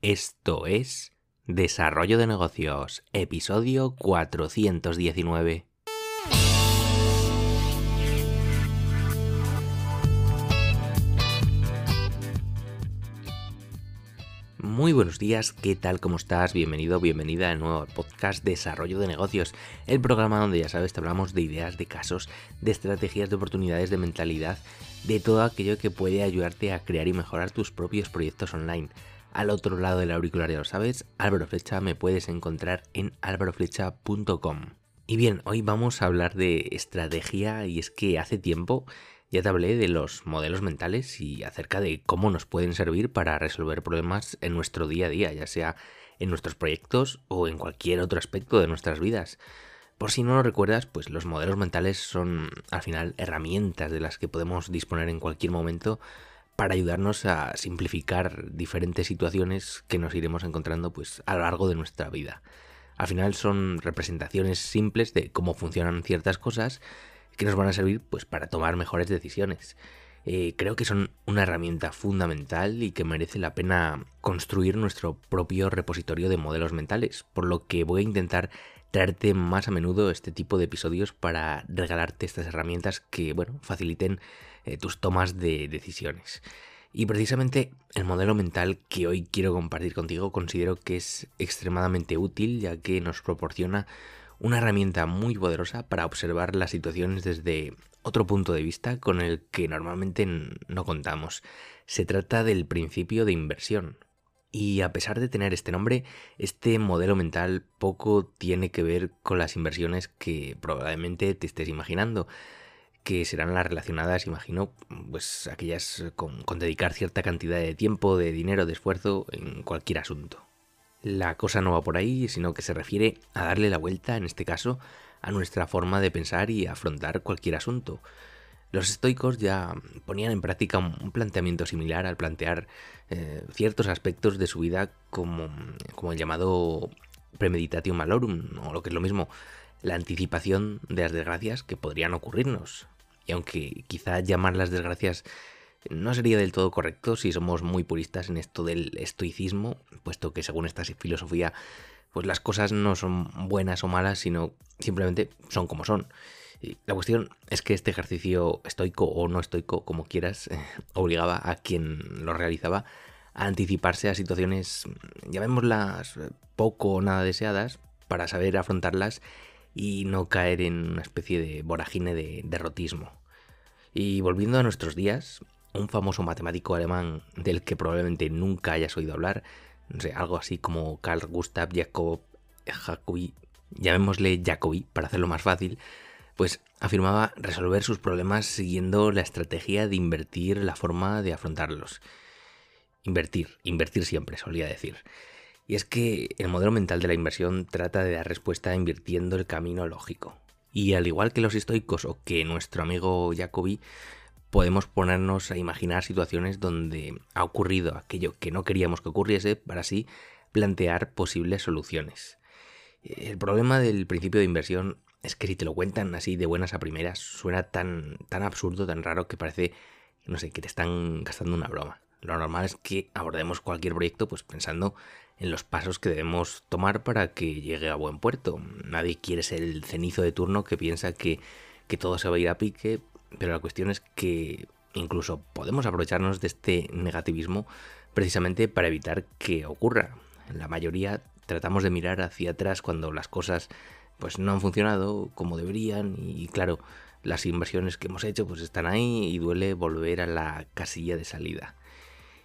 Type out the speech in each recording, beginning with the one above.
Esto es Desarrollo de Negocios, episodio 419. Muy buenos días, ¿qué tal? ¿Cómo estás? Bienvenido, bienvenida de nuevo al podcast Desarrollo de Negocios, el programa donde ya sabes te hablamos de ideas, de casos, de estrategias, de oportunidades, de mentalidad, de todo aquello que puede ayudarte a crear y mejorar tus propios proyectos online. Al otro lado del auricular ya lo sabes, Álvaro Flecha me puedes encontrar en álvaroflecha.com. Y bien, hoy vamos a hablar de estrategia y es que hace tiempo ya te hablé de los modelos mentales y acerca de cómo nos pueden servir para resolver problemas en nuestro día a día, ya sea en nuestros proyectos o en cualquier otro aspecto de nuestras vidas. Por si no lo recuerdas, pues los modelos mentales son al final herramientas de las que podemos disponer en cualquier momento para ayudarnos a simplificar diferentes situaciones que nos iremos encontrando pues a lo largo de nuestra vida. Al final son representaciones simples de cómo funcionan ciertas cosas que nos van a servir pues para tomar mejores decisiones. Eh, creo que son una herramienta fundamental y que merece la pena construir nuestro propio repositorio de modelos mentales, por lo que voy a intentar traerte más a menudo este tipo de episodios para regalarte estas herramientas que, bueno, faciliten eh, tus tomas de decisiones. Y precisamente el modelo mental que hoy quiero compartir contigo considero que es extremadamente útil ya que nos proporciona una herramienta muy poderosa para observar las situaciones desde otro punto de vista con el que normalmente no contamos. Se trata del principio de inversión. Y a pesar de tener este nombre, este modelo mental poco tiene que ver con las inversiones que probablemente te estés imaginando que serán las relacionadas, imagino, pues aquellas con, dedicar cierta cantidad de tiempo, de dinero, de esfuerzo en cualquier asunto. La cosa no va por ahí, sino que se refiere a darle la vuelta, en este caso, a nuestra forma de pensar y afrontar cualquier asunto. Los estoicos ya ponían en práctica un planteamiento similar al plantear eh, ciertos aspectos de su vida como, como el llamado premeditatio malorum, o lo que es lo mismo, la anticipación de las desgracias que podrían ocurrirnos. Y aunque quizá llamar las desgracias no sería del todo correcto si somos muy puristas en esto del estoicismo, puesto que según esta filosofía, pues las cosas no son buenas o malas, sino simplemente son como son. Y la cuestión es que este ejercicio estoico o no estoico, como quieras, obligaba a quien lo realizaba a anticiparse a situaciones, llamémoslas poco o nada deseadas, para saber afrontarlas y no caer en una especie de vorágine de derrotismo. Y volviendo a nuestros días, un famoso matemático alemán del que probablemente nunca hayas oído hablar, no sé, algo así como Carl Gustav Jacob Jacobi, llamémosle Jacobi para hacerlo más fácil, pues afirmaba resolver sus problemas siguiendo la estrategia de invertir la forma de afrontarlos. Invertir, invertir siempre, solía decir. Y es que el modelo mental de la inversión trata de dar respuesta invirtiendo el camino lógico. Y al igual que los estoicos o que nuestro amigo Jacobi, podemos ponernos a imaginar situaciones donde ha ocurrido aquello que no queríamos que ocurriese para así plantear posibles soluciones. El problema del principio de inversión es que si te lo cuentan así de buenas a primeras, suena tan, tan absurdo, tan raro que parece, no sé, que te están gastando una broma. Lo normal es que abordemos cualquier proyecto pues pensando en los pasos que debemos tomar para que llegue a buen puerto. Nadie quiere ser el cenizo de turno que piensa que, todo se va a ir a pique, pero la cuestión es que incluso podemos aprovecharnos de este negativismo precisamente para evitar que ocurra. La mayoría tratamos de mirar hacia atrás cuando las cosas pues no han funcionado como deberían y claro, las inversiones que hemos hecho pues están ahí y duele volver a la casilla de salida.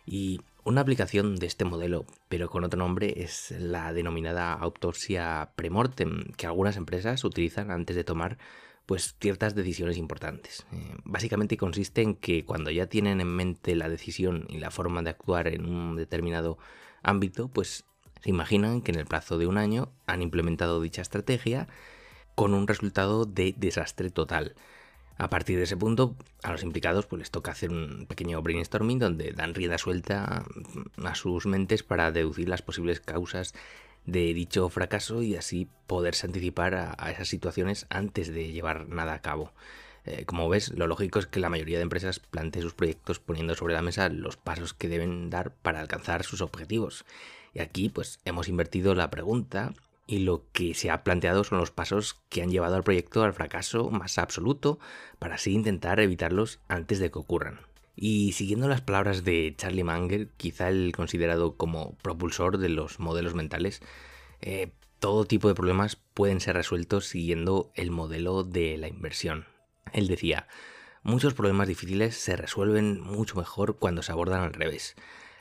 Y una aplicación de este modelo, pero con otro nombre, es la denominada autopsia premortem, que algunas empresas utilizan antes de tomar pues ciertas decisiones importantes. Eh, básicamente consiste en que cuando ya tienen en mente la decisión y la forma de actuar en un determinado ámbito, pues se imaginan que en el plazo de un año han implementado dicha estrategia con un resultado de desastre total. A partir de ese punto, a los implicados pues les toca hacer un pequeño brainstorming donde dan rienda suelta a sus mentes para deducir las posibles causas de dicho fracaso y así poderse anticipar a, esas situaciones antes de llevar nada a cabo. Eh, como ves, lo lógico es que la mayoría de empresas plantee sus proyectos poniendo sobre la mesa los pasos que deben dar para alcanzar sus objetivos. Y aquí pues hemos invertido la pregunta y lo que se ha planteado son los pasos que han llevado al proyecto al fracaso más absoluto para así intentar evitarlos antes de que ocurran. Y siguiendo las palabras de Charlie Manger, quizá el considerado como propulsor de los modelos mentales, eh, todo tipo de problemas pueden ser resueltos siguiendo el modelo de la inversión. Él decía, muchos problemas difíciles se resuelven mucho mejor cuando se abordan al revés.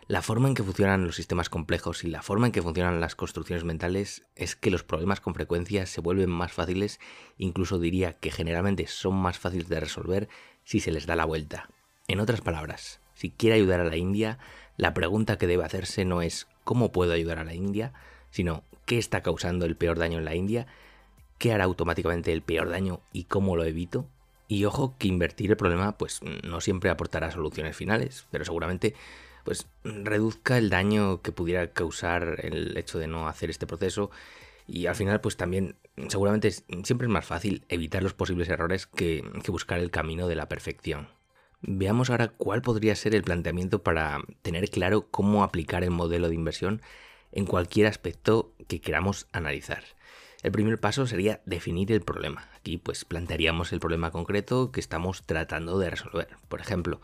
La forma en que funcionan los sistemas complejos y la forma en que funcionan las construcciones mentales es que los problemas con frecuencia se vuelven más fáciles, incluso diría que generalmente son más fáciles de resolver si se les da la vuelta. En otras palabras, si quiere ayudar a la India, la pregunta que debe hacerse no es ¿cómo puedo ayudar a la India?, sino ¿qué está causando el peor daño en la India? ¿Qué hará automáticamente el peor daño y cómo lo evito? Y ojo que invertir el problema pues no siempre aportará soluciones finales, pero seguramente pues reduzca el daño que pudiera causar el hecho de no hacer este proceso y al final pues también seguramente siempre es más fácil evitar los posibles errores que, buscar el camino de la perfección. Veamos ahora cuál podría ser el planteamiento para tener claro cómo aplicar el modelo de inversión en cualquier aspecto que queramos analizar. El primer paso sería definir el problema. Aquí pues plantearíamos el problema concreto que estamos tratando de resolver. Por ejemplo,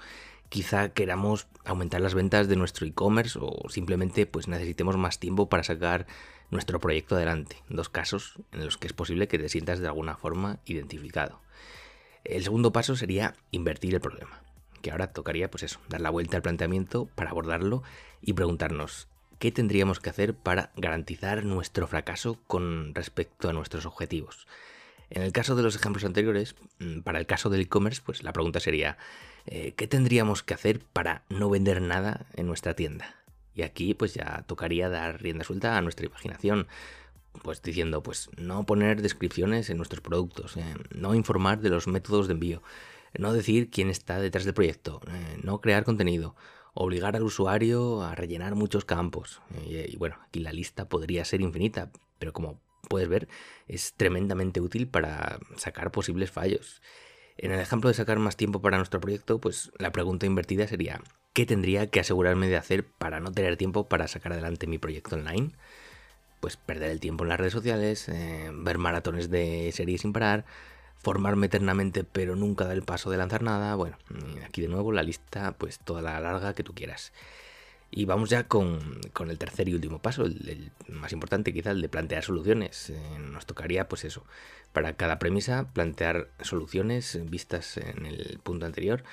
quizá queramos aumentar las ventas de nuestro e-commerce o simplemente pues necesitemos más tiempo para sacar nuestro proyecto adelante. Dos casos en los que es posible que te sientas de alguna forma identificado. El segundo paso sería invertir el problema, que ahora tocaría pues eso, dar la vuelta al planteamiento para abordarlo y preguntarnos qué tendríamos que hacer para garantizar nuestro fracaso con respecto a nuestros objetivos. En el caso de los ejemplos anteriores, mm, para el caso del e-commerce, pues la pregunta sería, eh, ¿qué tendríamos que hacer para no vender nada en nuestra tienda? Y aquí pues ya tocaría dar rienda suelta a nuestra imaginación, pues diciendo, pues no poner descripciones en nuestros productos, eh, no informar de los métodos de envío, no decir quién está detrás del proyecto, eh, no crear contenido, obligar al usuario a rellenar muchos campos. y bueno, aquí la lista podría ser infinita, pero como puedes ver, es tremendamente útil para sacar posibles fallos. En el ejemplo de sacar más tiempo para nuestro proyecto, pues la pregunta invertida sería, ¿qué tendría que asegurarme de hacer para no tener tiempo para sacar adelante mi proyecto online? Pues perder el tiempo en las redes sociales, eh, ver maratones de series sin parar, formarme eternamente pero nunca dar el paso de lanzar nada. Bueno, aquí de nuevo la lista, pues toda la larga que tú quieras. Y vamos ya con, el tercer y último paso, el, más importante quizá, el de plantear soluciones. Eh, nos tocaría, pues eso, para cada premisa plantear soluciones vistas en el punto anterior.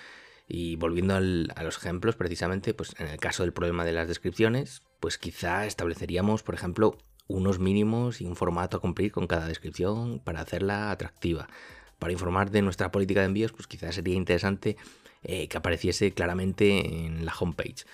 Y volviendo a los ejemplos, precisamente, pues en el caso del problema de las descripciones, pues quizá estableceríamos, por ejemplo, unos mínimos y un formato a cumplir con cada descripción para hacerla atractiva. Para informar de nuestra política de envíos, pues quizá sería interesante eh, que apareciese claramente en la homepage.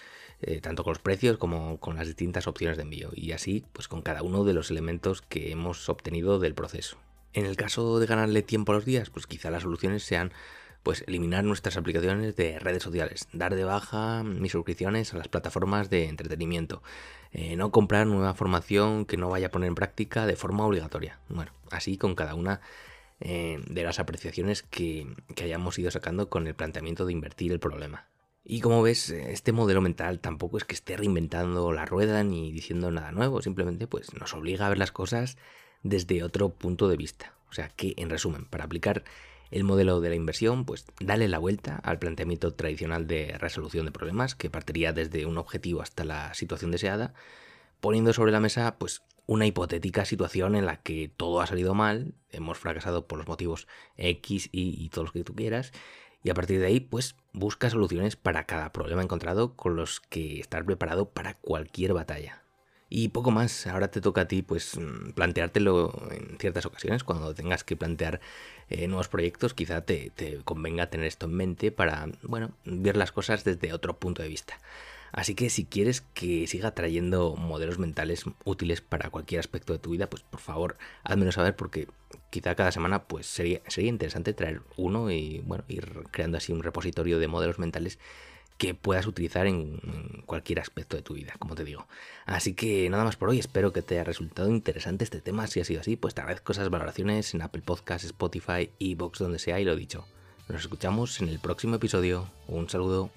Eh, tanto con los precios como con las distintas opciones de envío y así pues con cada uno de los elementos que hemos obtenido del proceso. En el caso de ganarle tiempo a los días, pues quizá las soluciones sean pues eliminar nuestras aplicaciones de redes sociales, dar de baja mis suscripciones a las plataformas de entretenimiento, eh, no comprar nueva formación que no vaya a poner en práctica de forma obligatoria. Bueno, así con cada una eh, de las apreciaciones que hayamos ido sacando con el planteamiento de invertir el problema. Y como ves, este modelo mental tampoco es que esté reinventando la rueda ni diciendo nada nuevo, simplemente pues nos obliga a ver las cosas desde otro punto de vista. O sea que, en resumen, para aplicar el modelo de la inversión, pues dale la vuelta al planteamiento tradicional de resolución de problemas, que partiría desde un objetivo hasta la situación deseada, poniendo sobre la mesa pues una hipotética situación en la que todo ha salido mal, hemos fracasado por los motivos X, Y y todos los que tú quieras, y a partir de ahí pues busca soluciones para cada problema encontrado con los que estar preparado para cualquier batalla. Y poco más, ahora te toca a ti pues mm, planteártelo en ciertas ocasiones, cuando tengas que plantear eh, nuevos proyectos, quizá te, te convenga tener esto en mente para, bueno, ver las cosas desde otro punto de vista. Así que si quieres que siga trayendo modelos mentales útiles para cualquier aspecto de tu vida, pues por favor, házmelo saber porque quizá cada semana pues sería, sería interesante traer uno y bueno, ir creando así un repositorio de modelos mentales que puedas utilizar en, cualquier aspecto de tu vida, como te digo. Así que nada más por hoy, espero que te haya resultado interesante este tema. Si ha sido así, pues te agradezco esas valoraciones en Apple Podcasts, Spotify, Evox, donde sea, y lo dicho. Nos escuchamos en el próximo episodio. Un saludo.